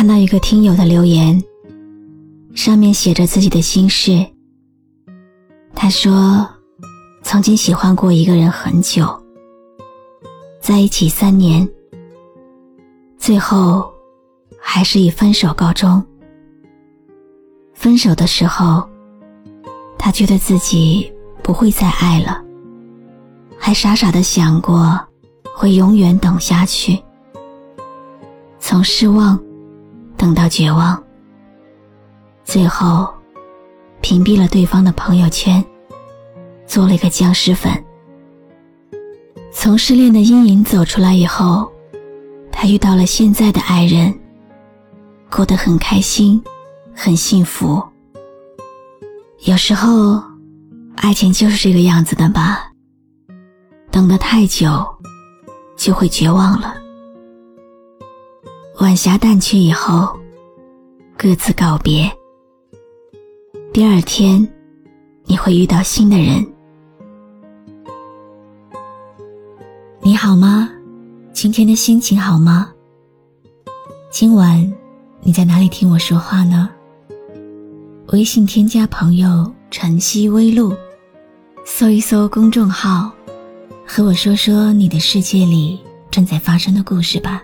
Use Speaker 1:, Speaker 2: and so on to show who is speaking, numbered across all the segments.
Speaker 1: 看到一个听友的留言，上面写着自己的心事。他说，曾经喜欢过一个人很久，在一起三年，最后还是以分手告终。分手的时候，他觉得自己不会再爱了，还傻傻的想过会永远等下去，从失望。等到绝望，最后屏蔽了对方的朋友圈，做了一个僵尸粉。从失恋的阴影走出来以后，他遇到了现在的爱人，过得很开心，很幸福。有时候，爱情就是这个样子的吧，等得太久，就会绝望了。晚霞淡去以后，各自告别。第二天，你会遇到新的人。你好吗？今天的心情好吗？今晚你在哪里听我说话呢？微信添加朋友“晨曦微露”，搜一搜公众号，和我说说你的世界里正在发生的故事吧。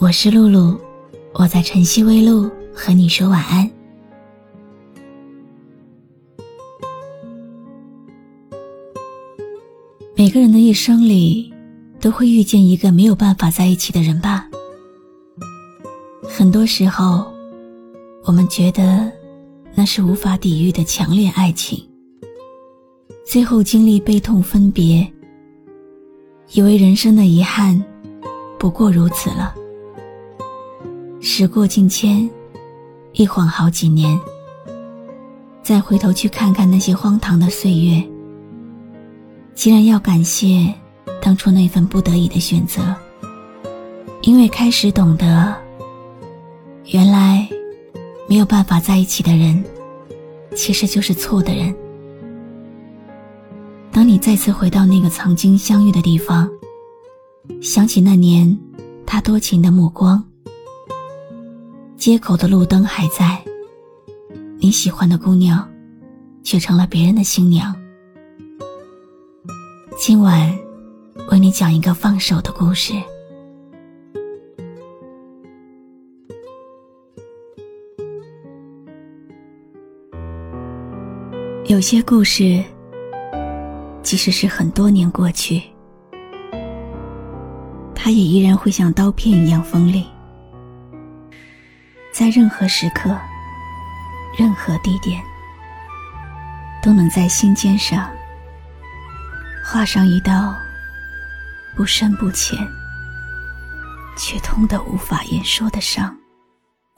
Speaker 1: 我是露露，我在晨曦微露和你说晚安。每个人的一生里，都会遇见一个没有办法在一起的人吧。很多时候，我们觉得那是无法抵御的强烈爱情，最后经历悲痛分别，以为人生的遗憾不过如此了。时过境迁，一晃好几年。再回头去看看那些荒唐的岁月，既然要感谢当初那份不得已的选择，因为开始懂得，原来没有办法在一起的人，其实就是错的人。当你再次回到那个曾经相遇的地方，想起那年他多情的目光。街口的路灯还在，你喜欢的姑娘，却成了别人的新娘。今晚，为你讲一个放手的故事。有些故事，即使是很多年过去，它也依然会像刀片一样锋利。在任何时刻、任何地点，都能在心尖上画上一道不深不浅却痛得无法言说的伤。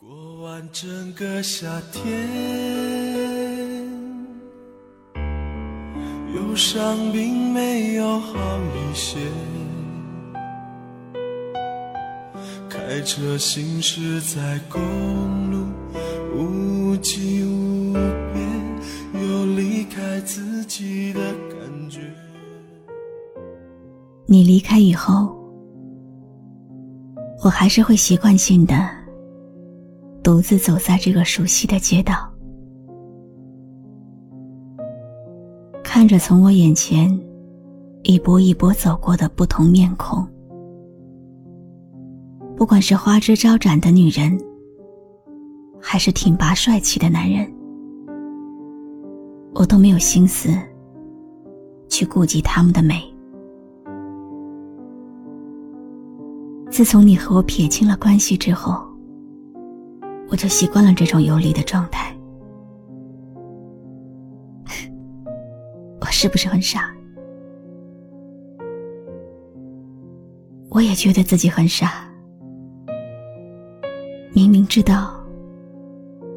Speaker 2: 过完整个夏天，忧伤并没有好一些。开车行驶在公路，无际无边，有离开自己的感觉。
Speaker 1: 你离开以后，我还是会习惯性的独自走在这个熟悉的街道，看着从我眼前一波一波走过的不同面孔。不管是花枝招展的女人，还是挺拔帅气的男人，我都没有心思去顾及他们的美。自从你和我撇清了关系之后，我就习惯了这种游离的状态。我是不是很傻？我也觉得自己很傻。明明知道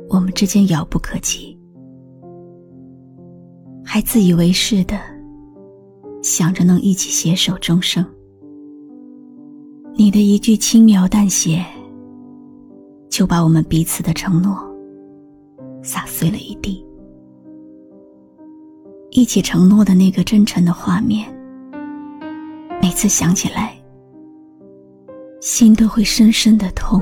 Speaker 1: 我们之间遥不可及，还自以为是的想着能一起携手终生。你的一句轻描淡写，就把我们彼此的承诺撒碎了一地。一起承诺的那个真诚的画面，每次想起来，心都会深深的痛，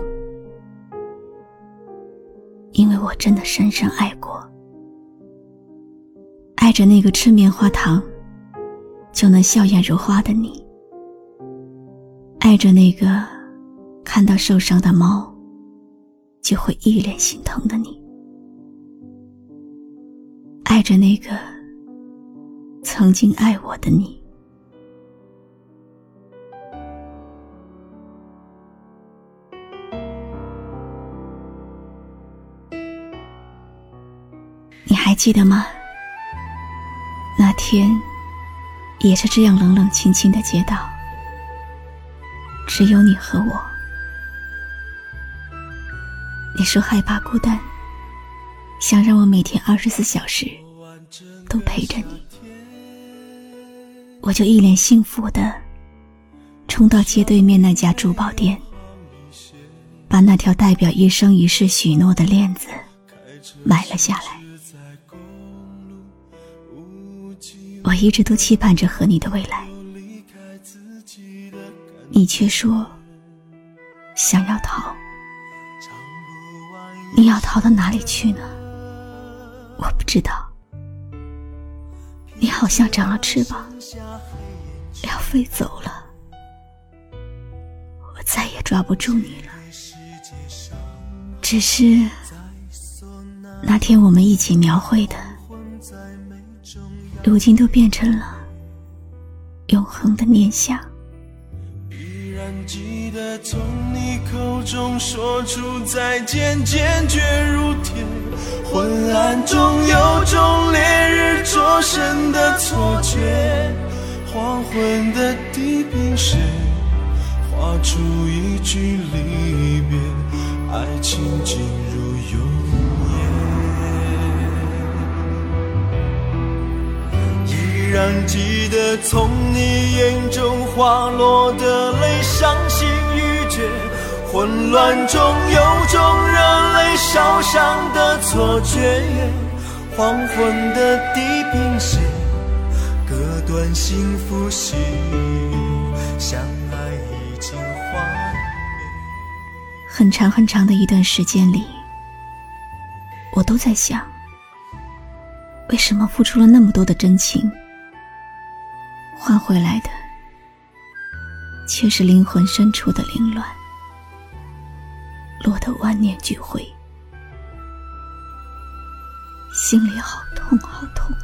Speaker 1: 因为我真的深深爱过，爱着那个吃棉花糖就能笑颜如花的你。爱着那个看到受伤的猫就会一脸心疼的你，爱着那个曾经爱我的你。还记得吗？那天也是这样冷冷清清的街道。只有你和我。你说害怕孤单，想让我每天二十四小时都陪着你，我就一脸幸福的冲到街对面那家珠宝店，把那条代表一生一世许诺的链子买了下来。我一直都期盼着和你的未来。你却说想要逃，你要逃到哪里去呢？我不知道。你好像长了翅膀，要飞走了，我再也抓不住你了。只是那天我们一起描绘的，如今都变成了永恒的念想。
Speaker 2: 记得从你口中说出再见，坚决如铁。昏暗中有种烈日灼身的错觉，黄昏的地平线画出一句离别，爱情进入永然记得从你眼中滑落的泪。伤心欲绝，混乱中有种热泪烧伤的错觉。黄昏的地平线，割断幸福喜悦，相爱已经幻灭。
Speaker 1: 很长很长的一段时间里，我都在想，为什么付出了那么多的真情，换回来的？却是灵魂深处的凌乱，落得万念俱灰，心里好痛好痛。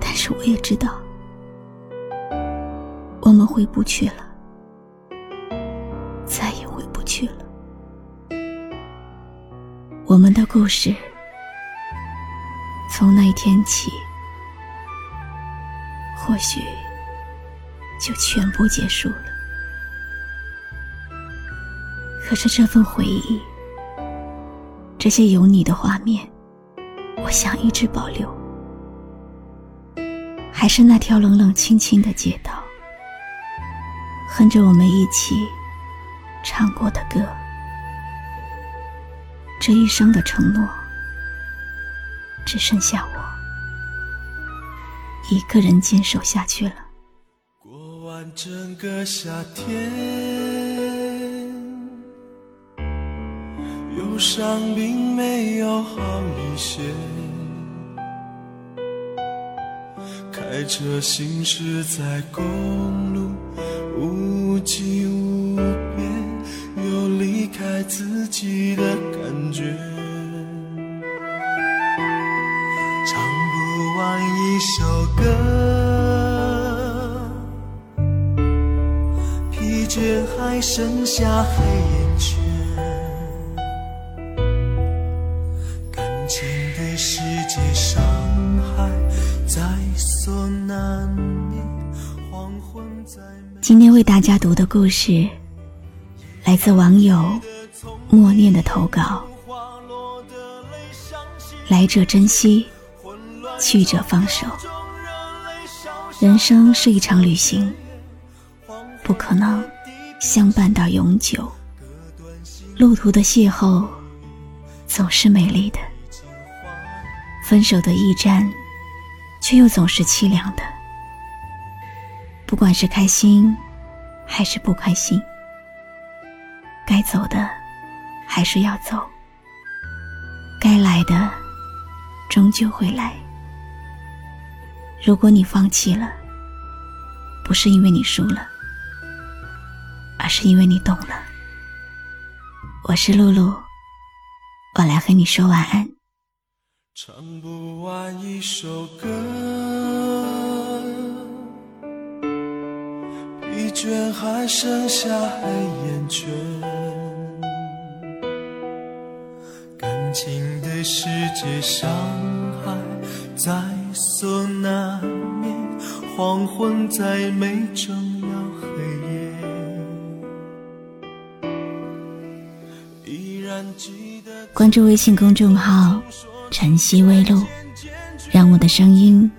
Speaker 1: 但是我也知道，我们回不去了，再也回不去了。我们的故事，从那一天起，或许。就全部结束了。可是这份回忆，这些有你的画面，我想一直保留。还是那条冷冷清清的街道，哼着我们一起唱过的歌。这一生的承诺，只剩下我一个人坚守下去了。
Speaker 2: 过完整个夏天，忧伤并没有好一些。开车行驶在公路，无际无边，有离开自己的感觉。一首歌。还剩下黑眼圈。感情对世界伤害在所难免。黄昏在
Speaker 1: 今天为大家读的故事，来自网友默念的投稿。来者珍惜，去者放手。人生是一场旅行，不可能相伴到永久。路途的邂逅总是美丽的，分手的驿站却又总是凄凉的。不管是开心还是不开心，该走的还是要走，该来的终究会来。如果你放弃了，不是因为你输了，而是因为你懂了。我是露露，我来和你说晚安。
Speaker 2: 唱不完一首歌，疲倦还剩下黑眼圈。感情的世界，伤害在所难免，黄昏再美，终要黑夜。
Speaker 1: 依然记得关注微信公众号“晨曦微露”，让我的声音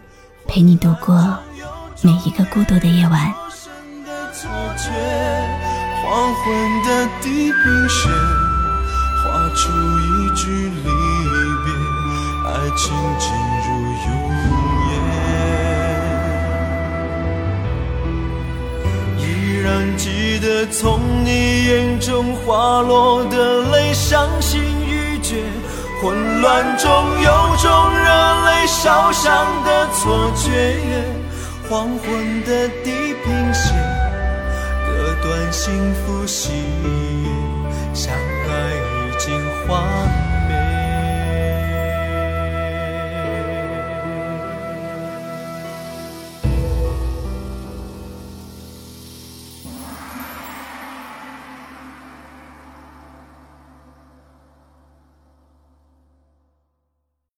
Speaker 1: 陪你度过每一个孤独的夜晚。
Speaker 2: 黄昏的地平线，画出一句离别，爱情从你眼中滑落的泪，伤心欲绝。混乱中有种热泪烧伤的错觉，黄昏的地平线割断幸福喜悦，